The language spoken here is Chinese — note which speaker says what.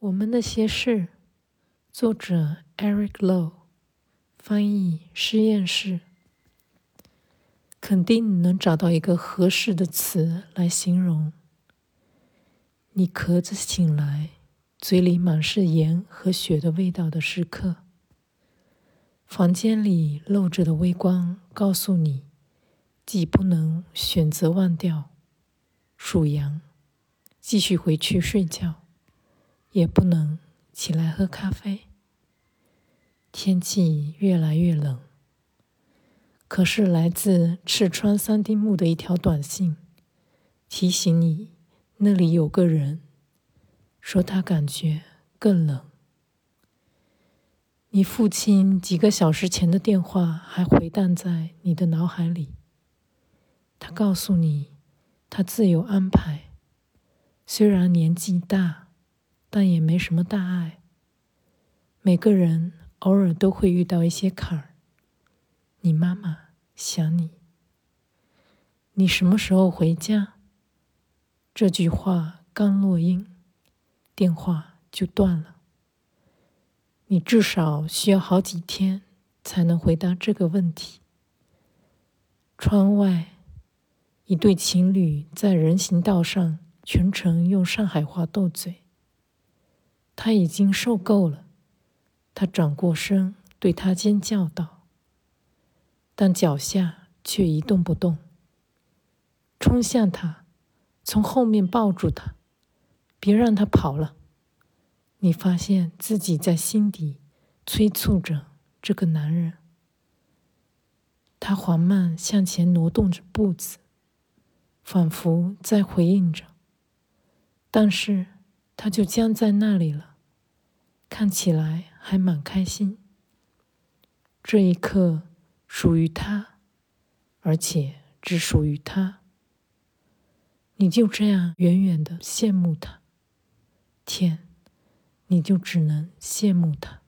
Speaker 1: 我们那些事，作者 Eric Low，翻译实验室，肯定能找到一个合适的词来形容你咳着醒来，嘴里满是盐和血的味道的时刻。房间里漏着的微光告诉你，既不能选择忘掉数羊，继续回去睡觉。也不能起来喝咖啡。天气越来越冷，可是来自赤川三丁目的一条短信提醒你，那里有个人说他感觉更冷。你父亲几个小时前的电话还回荡在你的脑海里，他告诉你，他自有安排，虽然年纪大。但也没什么大碍。每个人偶尔都会遇到一些坎儿。你妈妈想你。你什么时候回家？这句话刚落音，电话就断了。你至少需要好几天才能回答这个问题。窗外，一对情侣在人行道上全程用上海话斗嘴。他已经受够了，他转过身对他尖叫道，但脚下却一动不动。冲向他，从后面抱住他，别让他跑了。你发现自己在心底催促着这个男人。他缓慢向前挪动着步子，仿佛在回应着，但是他就僵在那里了。看起来还蛮开心。这一刻属于他，而且只属于他。你就这样远远的羡慕他，天，你就只能羡慕他。